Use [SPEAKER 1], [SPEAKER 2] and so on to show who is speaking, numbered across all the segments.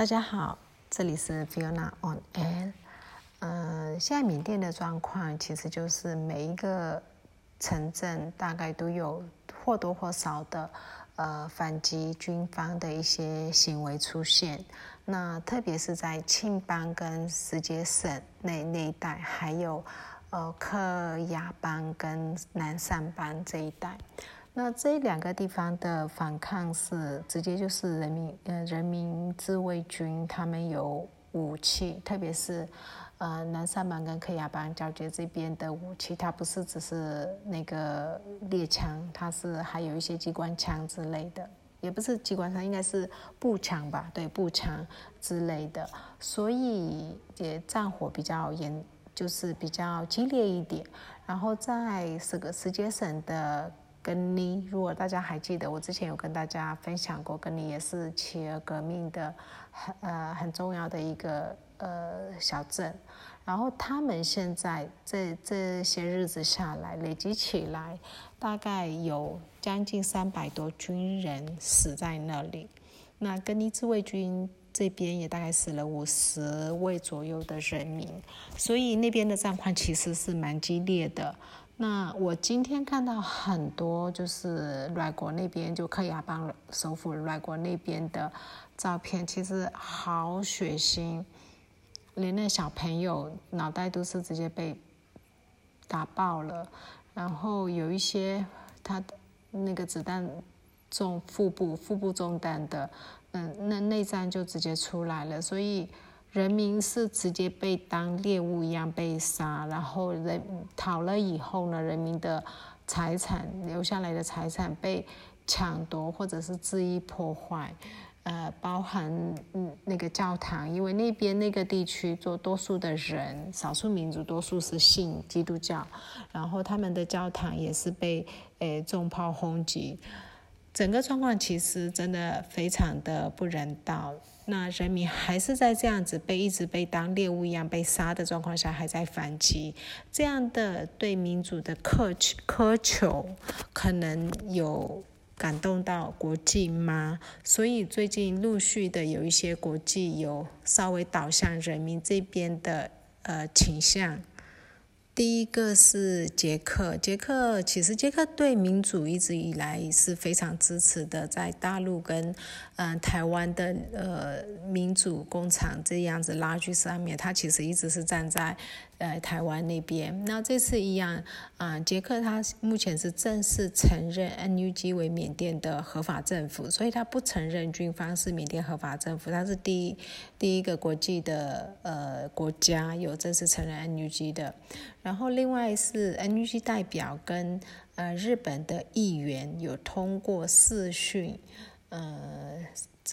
[SPEAKER 1] 大家好，这里是 Fiona on Air。嗯，现在缅甸的状况其实就是每一个城镇大概都有或多或少的呃反击军方的一些行为出现。那特别是在庆邦跟石碣省那那一带，还有呃克雅邦跟南善邦这一带。那这两个地方的反抗是直接就是人民呃人民自卫军，他们有武器，特别是呃南山邦跟克亚邦交接这边的武器，它不是只是那个猎枪，它是还有一些机关枪之类的，也不是机关枪，应该是步枪吧？对，步枪之类的，所以也战火比较严，就是比较激烈一点。然后在这个石碣省的。根尼，如果大家还记得，我之前有跟大家分享过，根尼也是企鹅革命的很呃很重要的一个呃小镇。然后他们现在这这些日子下来，累积起来大概有将近三百多军人死在那里。那根尼自卫军这边也大概死了五十位左右的人民，所以那边的战况其实是蛮激烈的。那我今天看到很多就是瑞国那边就克雅邦首府瑞国那边的照片，其实好血腥，连那小朋友脑袋都是直接被打爆了，然后有一些他那个子弹中腹部，腹部中弹的，嗯，那内脏就直接出来了，所以。人民是直接被当猎物一样被杀，然后人逃了以后呢，人民的财产留下来的财产被抢夺或者是恣意破坏，呃，包含那个教堂，因为那边那个地区做多数的人，少数民族多数是信基督教，然后他们的教堂也是被诶重炮轰击。整个状况其实真的非常的不人道，那人民还是在这样子被一直被当猎物一样被杀的状况下还在反击，这样的对民主的苛苛求，可能有感动到国际吗？所以最近陆续的有一些国际有稍微导向人民这边的呃倾向。第一个是捷克，捷克其实捷克对民主一直以来是非常支持的，在大陆跟嗯台湾的呃民主工厂这样子拉锯上面，他其实一直是站在。呃，台湾那边，那这次一样啊，捷克他目前是正式承认 NUG 为缅甸的合法政府，所以他不承认军方是缅甸合法政府，他是第一第一个国际的呃国家有正式承认 NUG 的。然后另外是 NUG 代表跟呃日本的议员有通过视讯，呃。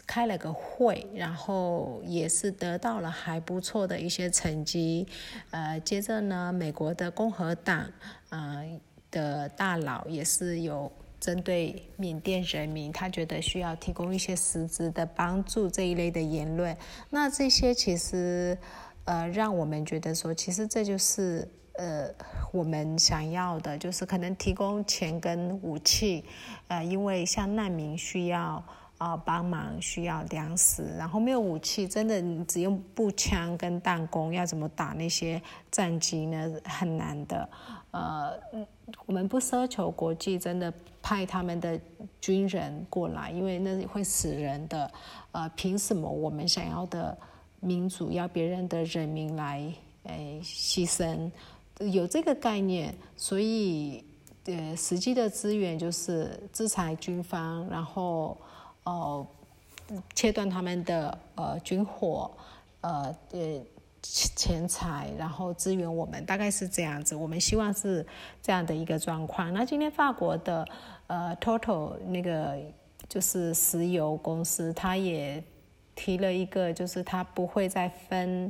[SPEAKER 1] 开了个会，然后也是得到了还不错的一些成绩。呃，接着呢，美国的共和党啊的大佬也是有针对缅甸人民，他觉得需要提供一些实质的帮助这一类的言论。那这些其实呃，让我们觉得说，其实这就是呃我们想要的，就是可能提供钱跟武器，呃，因为像难民需要。啊，帮忙需要粮食，然后没有武器，真的你只用步枪跟弹弓，要怎么打那些战机呢？很难的。呃，我们不奢求国际真的派他们的军人过来，因为那会死人的。呃，凭什么我们想要的民主要别人的人民来诶牺牲？有这个概念，所以呃，实际的资源就是制裁军方，然后。哦，切断他们的呃军火，呃呃钱财，然后支援我们，大概是这样子。我们希望是这样的一个状况。那今天法国的呃 Total 那个就是石油公司，他也提了一个，就是他不会再分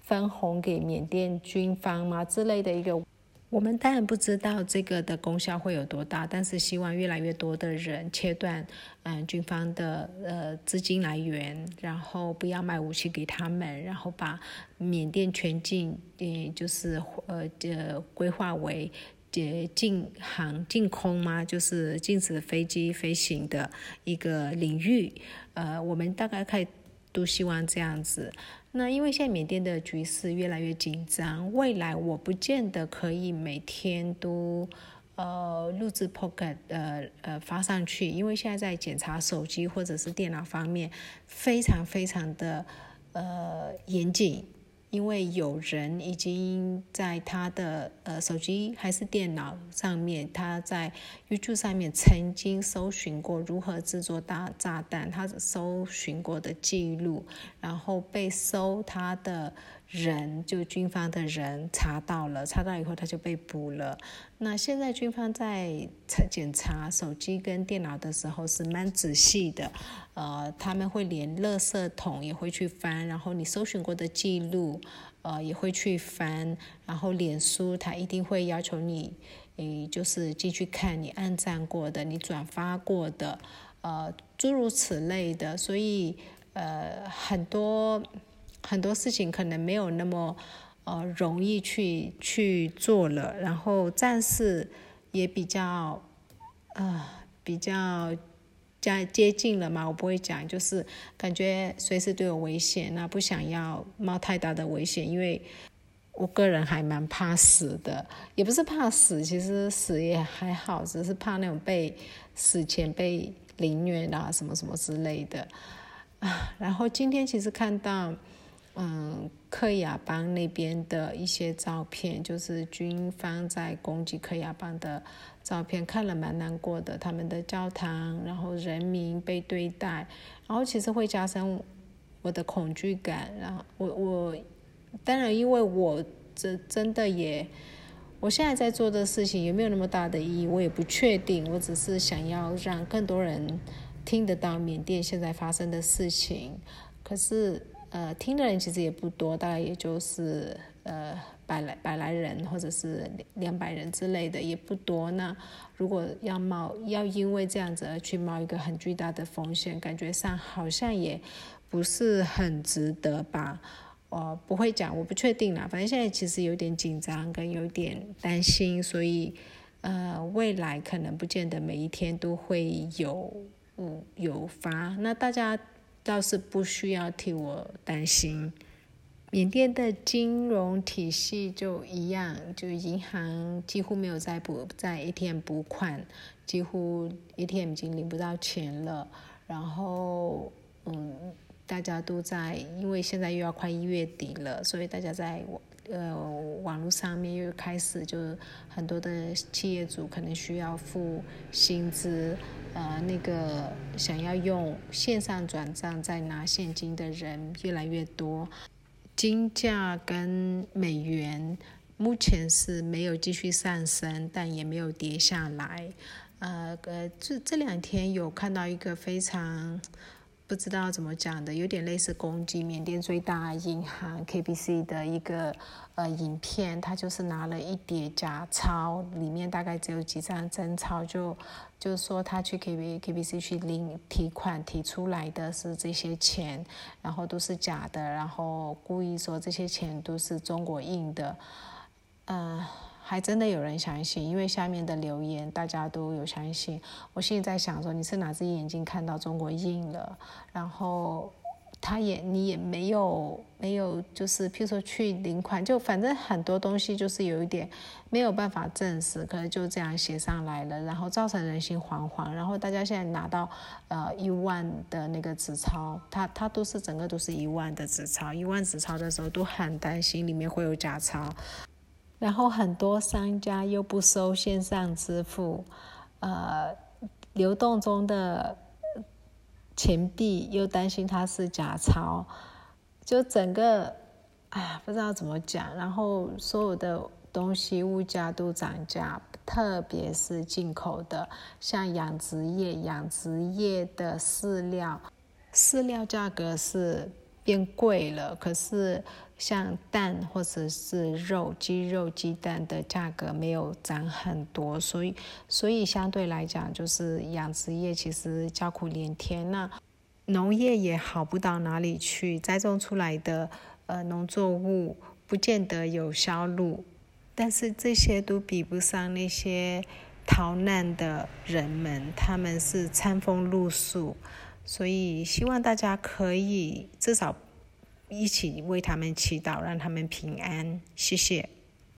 [SPEAKER 1] 分红给缅甸军方嘛之类的一个。我们当然不知道这个的功效会有多大，但是希望越来越多的人切断嗯军方的呃资金来源，然后不要卖武器给他们，然后把缅甸全境也就是呃呃规划为呃禁航禁空吗？就是禁止飞机飞行的一个领域。呃，我们大概可以都希望这样子。那因为现在缅甸的局势越来越紧张，未来我不见得可以每天都呃录制 Pocket，呃呃发上去，因为现在在检查手机或者是电脑方面非常非常的呃严谨。因为有人已经在他的呃手机还是电脑上面，他在 YouTube 上面曾经搜寻过如何制作大炸弹，他搜寻过的记录，然后被搜他的。人就军方的人查到了，查到以后他就被捕了。那现在军方在查检查手机跟电脑的时候是蛮仔细的，呃，他们会连垃圾桶也会去翻，然后你搜寻过的记录，呃，也会去翻，然后脸书他一定会要求你，诶，就是进去看你按赞过的，你转发过的，呃，诸如此类的，所以呃很多。很多事情可能没有那么呃容易去去做了，然后战士也比较呃比较加接近了嘛，我不会讲，就是感觉随时都有危险，那不想要冒太大的危险，因为我个人还蛮怕死的，也不是怕死，其实死也还好，只是怕那种被死前被凌虐啊什么什么之类的啊。然后今天其实看到。嗯，克亚邦那边的一些照片，就是军方在攻击克亚邦的照片，看了蛮难过的。他们的教堂，然后人民被对待，然后其实会加深我的恐惧感。然后我我当然，因为我这真的也，我现在在做的事情有没有那么大的意义，我也不确定。我只是想要让更多人听得到缅甸现在发生的事情，可是。呃，听的人其实也不多，大概也就是呃百来百来人，或者是两百人之类的，也不多。那如果要冒，要因为这样子而去冒一个很巨大的风险，感觉上好像也不是很值得吧？我不会讲，我不确定啦。反正现在其实有点紧张，跟有点担心，所以呃，未来可能不见得每一天都会有嗯有发。那大家。倒是不需要替我担心，缅甸的金融体系就一样，就银行几乎没有在补在 ATM 补款，几乎 ATM 已经领不到钱了。然后，嗯，大家都在，因为现在又要快一月底了，所以大家在呃网络上面又开始，就很多的企业主可能需要付薪资。呃，那个想要用线上转账再拿现金的人越来越多，金价跟美元目前是没有继续上升，但也没有跌下来。呃，呃，这这两天有看到一个非常。不知道怎么讲的，有点类似攻击缅甸最大银行 KBC 的一个呃影片，他就是拿了一叠假钞，里面大概只有几张真钞，就就是说他去 KB KBC 去领提款提出来的是这些钱，然后都是假的，然后故意说这些钱都是中国印的，嗯。还真的有人相信，因为下面的留言大家都有相信。我心里在想说，你是哪只眼睛看到中国印了？然后他也你也没有没有，就是譬如说去领款，就反正很多东西就是有一点没有办法证实，可能就这样写上来了，然后造成人心惶惶。然后大家现在拿到呃一万的那个纸钞，它它都是整个都是一万的纸钞，一万纸钞的时候都很担心里面会有假钞。然后很多商家又不收线上支付，呃，流动中的钱币又担心它是假钞，就整个，哎呀，不知道怎么讲。然后所有的东西物价都涨价，特别是进口的，像养殖业，养殖业的饲料，饲料价格是变贵了，可是。像蛋或者是肉、鸡肉、鸡蛋的价格没有涨很多，所以所以相对来讲，就是养殖业其实叫苦连天。那农业也好不到哪里去，栽种出来的呃农作物不见得有销路，但是这些都比不上那些逃难的人们，他们是餐风露宿。所以希望大家可以至少一起为他们祈祷，让他们平安。谢谢。